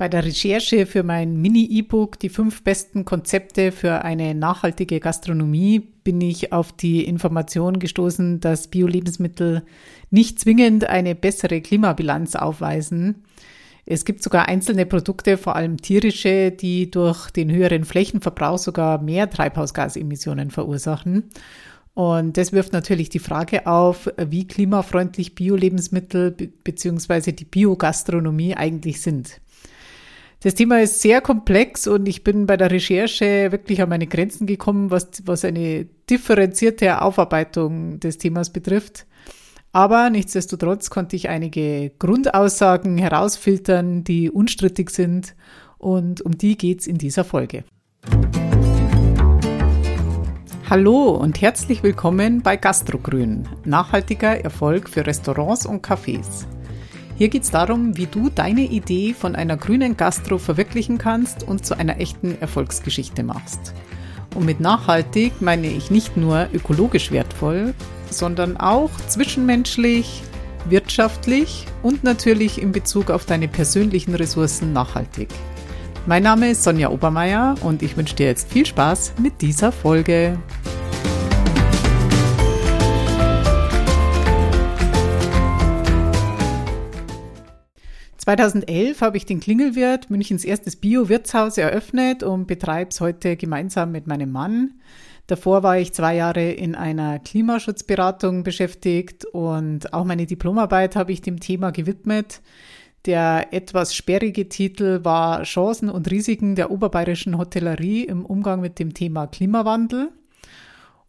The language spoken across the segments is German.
Bei der Recherche für mein Mini-E-Book Die fünf besten Konzepte für eine nachhaltige Gastronomie bin ich auf die Information gestoßen, dass Bio-Lebensmittel nicht zwingend eine bessere Klimabilanz aufweisen. Es gibt sogar einzelne Produkte, vor allem tierische, die durch den höheren Flächenverbrauch sogar mehr Treibhausgasemissionen verursachen. Und das wirft natürlich die Frage auf, wie klimafreundlich Bio-Lebensmittel bzw. die Biogastronomie eigentlich sind. Das Thema ist sehr komplex und ich bin bei der Recherche wirklich an meine Grenzen gekommen, was, was eine differenzierte Aufarbeitung des Themas betrifft. Aber nichtsdestotrotz konnte ich einige Grundaussagen herausfiltern, die unstrittig sind und um die geht's in dieser Folge. Hallo und herzlich willkommen bei Gastrogrün, nachhaltiger Erfolg für Restaurants und Cafés. Hier geht es darum, wie du deine Idee von einer grünen Gastro verwirklichen kannst und zu einer echten Erfolgsgeschichte machst. Und mit nachhaltig meine ich nicht nur ökologisch wertvoll, sondern auch zwischenmenschlich, wirtschaftlich und natürlich in Bezug auf deine persönlichen Ressourcen nachhaltig. Mein Name ist Sonja Obermeier und ich wünsche dir jetzt viel Spaß mit dieser Folge. 2011 habe ich den Klingelwirt, Münchens erstes Bio-Wirtshaus, eröffnet und betreibe es heute gemeinsam mit meinem Mann. Davor war ich zwei Jahre in einer Klimaschutzberatung beschäftigt und auch meine Diplomarbeit habe ich dem Thema gewidmet. Der etwas sperrige Titel war Chancen und Risiken der oberbayerischen Hotellerie im Umgang mit dem Thema Klimawandel.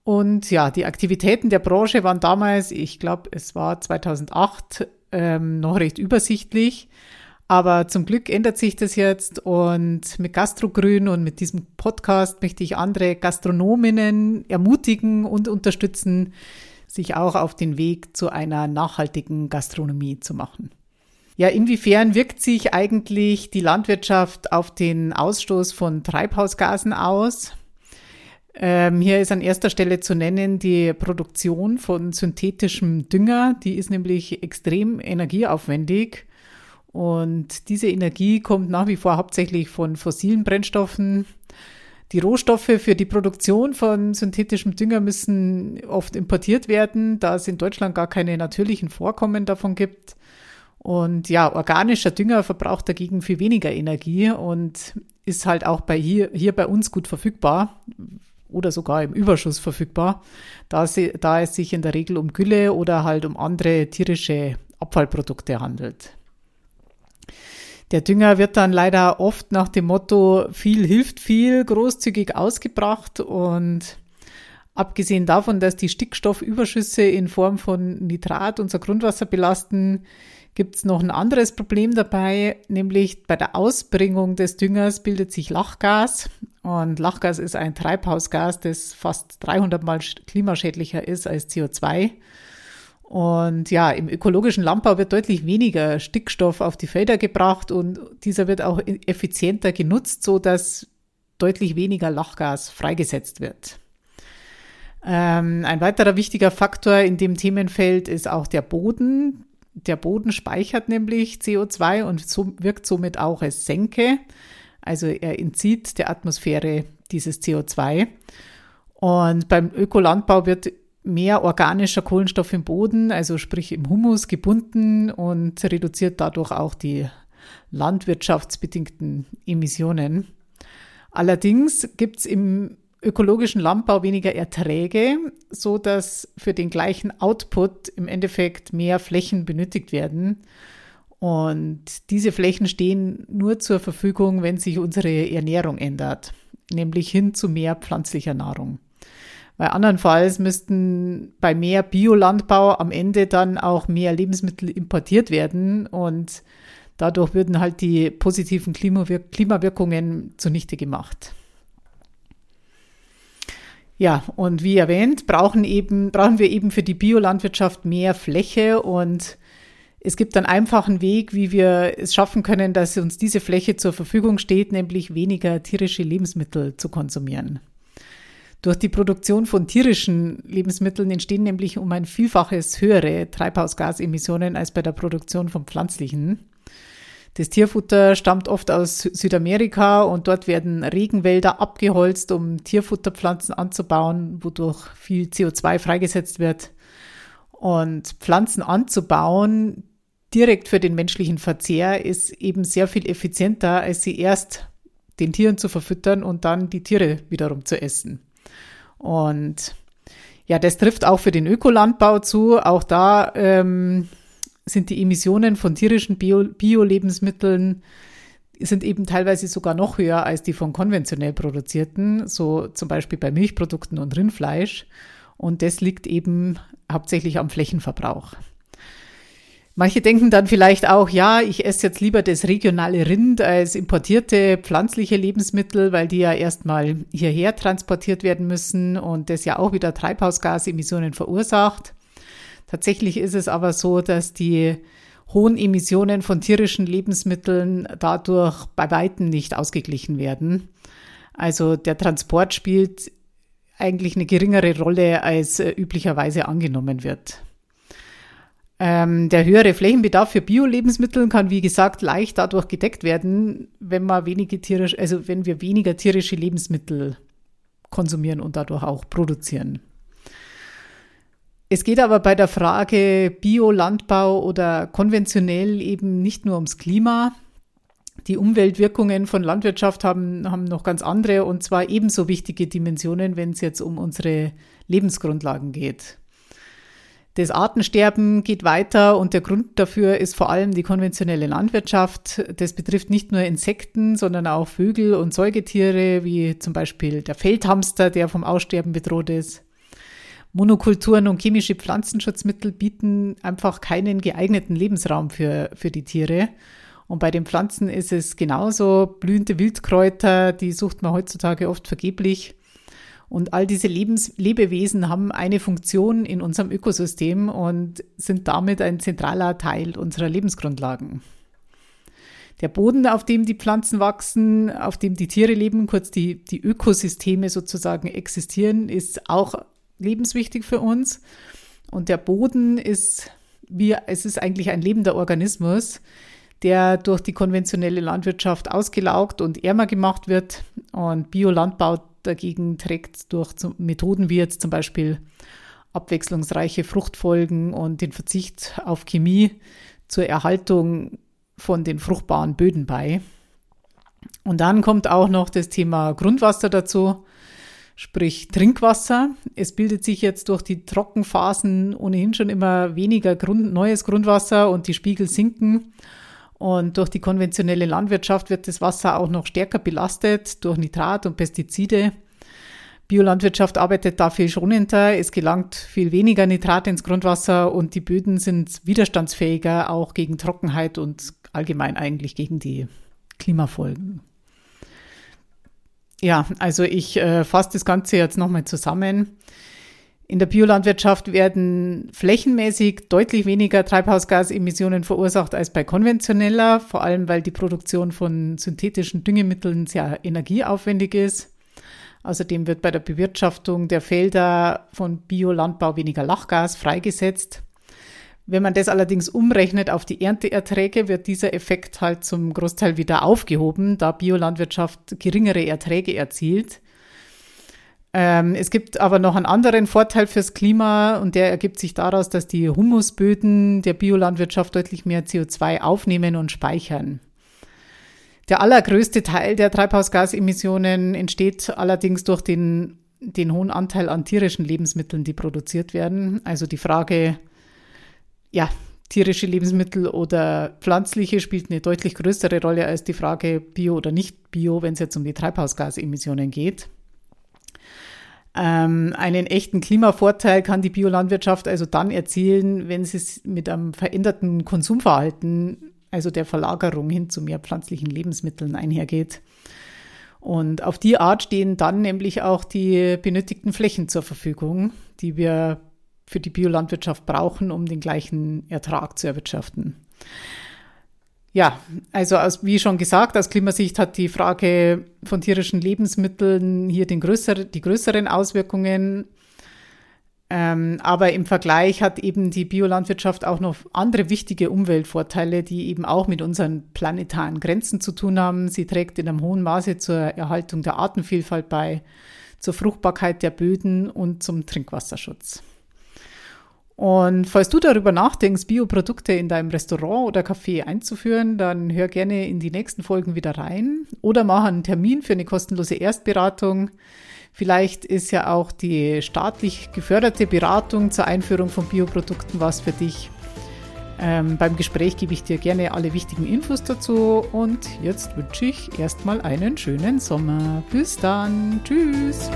Und ja, die Aktivitäten der Branche waren damals, ich glaube, es war 2008, ähm, noch recht übersichtlich. Aber zum Glück ändert sich das jetzt und mit Gastrogrün und mit diesem Podcast möchte ich andere Gastronominnen ermutigen und unterstützen, sich auch auf den Weg zu einer nachhaltigen Gastronomie zu machen. Ja, inwiefern wirkt sich eigentlich die Landwirtschaft auf den Ausstoß von Treibhausgasen aus? Ähm, hier ist an erster Stelle zu nennen die Produktion von synthetischem Dünger. Die ist nämlich extrem energieaufwendig. Und diese Energie kommt nach wie vor hauptsächlich von fossilen Brennstoffen. Die Rohstoffe für die Produktion von synthetischem Dünger müssen oft importiert werden, da es in Deutschland gar keine natürlichen Vorkommen davon gibt. Und ja, organischer Dünger verbraucht dagegen viel weniger Energie und ist halt auch bei hier, hier bei uns gut verfügbar oder sogar im Überschuss verfügbar, da, sie, da es sich in der Regel um Gülle oder halt um andere tierische Abfallprodukte handelt. Der Dünger wird dann leider oft nach dem Motto viel hilft viel großzügig ausgebracht und abgesehen davon, dass die Stickstoffüberschüsse in Form von Nitrat unser Grundwasser belasten, gibt es noch ein anderes Problem dabei, nämlich bei der Ausbringung des Düngers bildet sich Lachgas. Und Lachgas ist ein Treibhausgas, das fast 300 mal klimaschädlicher ist als CO2. Und ja, im ökologischen Landbau wird deutlich weniger Stickstoff auf die Felder gebracht und dieser wird auch effizienter genutzt, so dass deutlich weniger Lachgas freigesetzt wird. Ähm, ein weiterer wichtiger Faktor in dem Themenfeld ist auch der Boden. Der Boden speichert nämlich CO2 und so, wirkt somit auch als Senke. Also er entzieht der Atmosphäre dieses CO2. Und beim Ökolandbau wird mehr organischer Kohlenstoff im Boden, also sprich im Humus, gebunden und reduziert dadurch auch die landwirtschaftsbedingten Emissionen. Allerdings gibt es im ökologischen Landbau weniger Erträge, so dass für den gleichen Output im Endeffekt mehr Flächen benötigt werden. Und diese Flächen stehen nur zur Verfügung, wenn sich unsere Ernährung ändert, nämlich hin zu mehr pflanzlicher Nahrung. Weil andernfalls müssten bei mehr Biolandbau am Ende dann auch mehr Lebensmittel importiert werden und dadurch würden halt die positiven Klimawirkungen zunichte gemacht. Ja, und wie erwähnt, brauchen eben, brauchen wir eben für die Biolandwirtschaft mehr Fläche und es gibt einen einfachen Weg, wie wir es schaffen können, dass uns diese Fläche zur Verfügung steht, nämlich weniger tierische Lebensmittel zu konsumieren. Durch die Produktion von tierischen Lebensmitteln entstehen nämlich um ein Vielfaches höhere Treibhausgasemissionen als bei der Produktion von pflanzlichen. Das Tierfutter stammt oft aus Südamerika und dort werden Regenwälder abgeholzt, um Tierfutterpflanzen anzubauen, wodurch viel CO2 freigesetzt wird. Und Pflanzen anzubauen direkt für den menschlichen Verzehr ist eben sehr viel effizienter, als sie erst den Tieren zu verfüttern und dann die Tiere wiederum zu essen. Und ja, das trifft auch für den Ökolandbau zu. Auch da ähm, sind die Emissionen von tierischen Bio-Lebensmitteln sind eben teilweise sogar noch höher als die von konventionell produzierten, so zum Beispiel bei Milchprodukten und Rindfleisch. Und das liegt eben hauptsächlich am Flächenverbrauch. Manche denken dann vielleicht auch, ja, ich esse jetzt lieber das regionale Rind als importierte pflanzliche Lebensmittel, weil die ja erstmal hierher transportiert werden müssen und das ja auch wieder Treibhausgasemissionen verursacht. Tatsächlich ist es aber so, dass die hohen Emissionen von tierischen Lebensmitteln dadurch bei weitem nicht ausgeglichen werden. Also der Transport spielt eigentlich eine geringere Rolle, als äh, üblicherweise angenommen wird. Ähm, der höhere Flächenbedarf für Bio-Lebensmittel kann, wie gesagt, leicht dadurch gedeckt werden, wenn man wenige tierisch, also wenn wir weniger tierische Lebensmittel konsumieren und dadurch auch produzieren. Es geht aber bei der Frage Biolandbau oder konventionell eben nicht nur ums Klima. Die Umweltwirkungen von Landwirtschaft haben, haben noch ganz andere und zwar ebenso wichtige Dimensionen, wenn es jetzt um unsere Lebensgrundlagen geht. Das Artensterben geht weiter und der Grund dafür ist vor allem die konventionelle Landwirtschaft. Das betrifft nicht nur Insekten, sondern auch Vögel und Säugetiere, wie zum Beispiel der Feldhamster, der vom Aussterben bedroht ist. Monokulturen und chemische Pflanzenschutzmittel bieten einfach keinen geeigneten Lebensraum für, für die Tiere. Und bei den Pflanzen ist es genauso. Blühende Wildkräuter, die sucht man heutzutage oft vergeblich. Und all diese Lebens Lebewesen haben eine Funktion in unserem Ökosystem und sind damit ein zentraler Teil unserer Lebensgrundlagen. Der Boden, auf dem die Pflanzen wachsen, auf dem die Tiere leben, kurz die, die Ökosysteme sozusagen existieren, ist auch lebenswichtig für uns. Und der Boden ist wie, es ist eigentlich ein lebender Organismus, der durch die konventionelle Landwirtschaft ausgelaugt und ärmer gemacht wird. Und Biolandbau dagegen trägt durch Methoden wie jetzt zum Beispiel abwechslungsreiche Fruchtfolgen und den Verzicht auf Chemie zur Erhaltung von den fruchtbaren Böden bei. Und dann kommt auch noch das Thema Grundwasser dazu sprich Trinkwasser. Es bildet sich jetzt durch die Trockenphasen ohnehin schon immer weniger Grund, neues Grundwasser und die Spiegel sinken. Und durch die konventionelle Landwirtschaft wird das Wasser auch noch stärker belastet durch Nitrat und Pestizide. Biolandwirtschaft arbeitet da viel schonender. Es gelangt viel weniger Nitrat ins Grundwasser und die Böden sind widerstandsfähiger auch gegen Trockenheit und allgemein eigentlich gegen die Klimafolgen. Ja, also ich äh, fasse das Ganze jetzt nochmal zusammen. In der Biolandwirtschaft werden flächenmäßig deutlich weniger Treibhausgasemissionen verursacht als bei konventioneller, vor allem weil die Produktion von synthetischen Düngemitteln sehr energieaufwendig ist. Außerdem wird bei der Bewirtschaftung der Felder von Biolandbau weniger Lachgas freigesetzt. Wenn man das allerdings umrechnet auf die Ernteerträge, wird dieser Effekt halt zum Großteil wieder aufgehoben, da Biolandwirtschaft geringere Erträge erzielt. Ähm, es gibt aber noch einen anderen Vorteil fürs Klima und der ergibt sich daraus, dass die Humusböden der Biolandwirtschaft deutlich mehr CO2 aufnehmen und speichern. Der allergrößte Teil der Treibhausgasemissionen entsteht allerdings durch den, den hohen Anteil an tierischen Lebensmitteln, die produziert werden. Also die Frage, ja, tierische Lebensmittel oder pflanzliche spielt eine deutlich größere Rolle als die Frage Bio oder nicht Bio, wenn es jetzt um die Treibhausgasemissionen geht. Ähm, einen echten Klimavorteil kann die Biolandwirtschaft also dann erzielen, wenn sie mit einem veränderten Konsumverhalten, also der Verlagerung hin zu mehr pflanzlichen Lebensmitteln einhergeht. Und auf die Art stehen dann nämlich auch die benötigten Flächen zur Verfügung, die wir für die Biolandwirtschaft brauchen, um den gleichen Ertrag zu erwirtschaften. Ja, also aus, wie schon gesagt, aus Klimasicht hat die Frage von tierischen Lebensmitteln hier den größer, die größeren Auswirkungen. Ähm, aber im Vergleich hat eben die Biolandwirtschaft auch noch andere wichtige Umweltvorteile, die eben auch mit unseren planetaren Grenzen zu tun haben. Sie trägt in einem hohen Maße zur Erhaltung der Artenvielfalt bei, zur Fruchtbarkeit der Böden und zum Trinkwasserschutz. Und falls du darüber nachdenkst, Bioprodukte in deinem Restaurant oder Café einzuführen, dann hör gerne in die nächsten Folgen wieder rein oder mach einen Termin für eine kostenlose Erstberatung. Vielleicht ist ja auch die staatlich geförderte Beratung zur Einführung von Bioprodukten was für dich. Ähm, beim Gespräch gebe ich dir gerne alle wichtigen Infos dazu und jetzt wünsche ich erstmal einen schönen Sommer. Bis dann. Tschüss.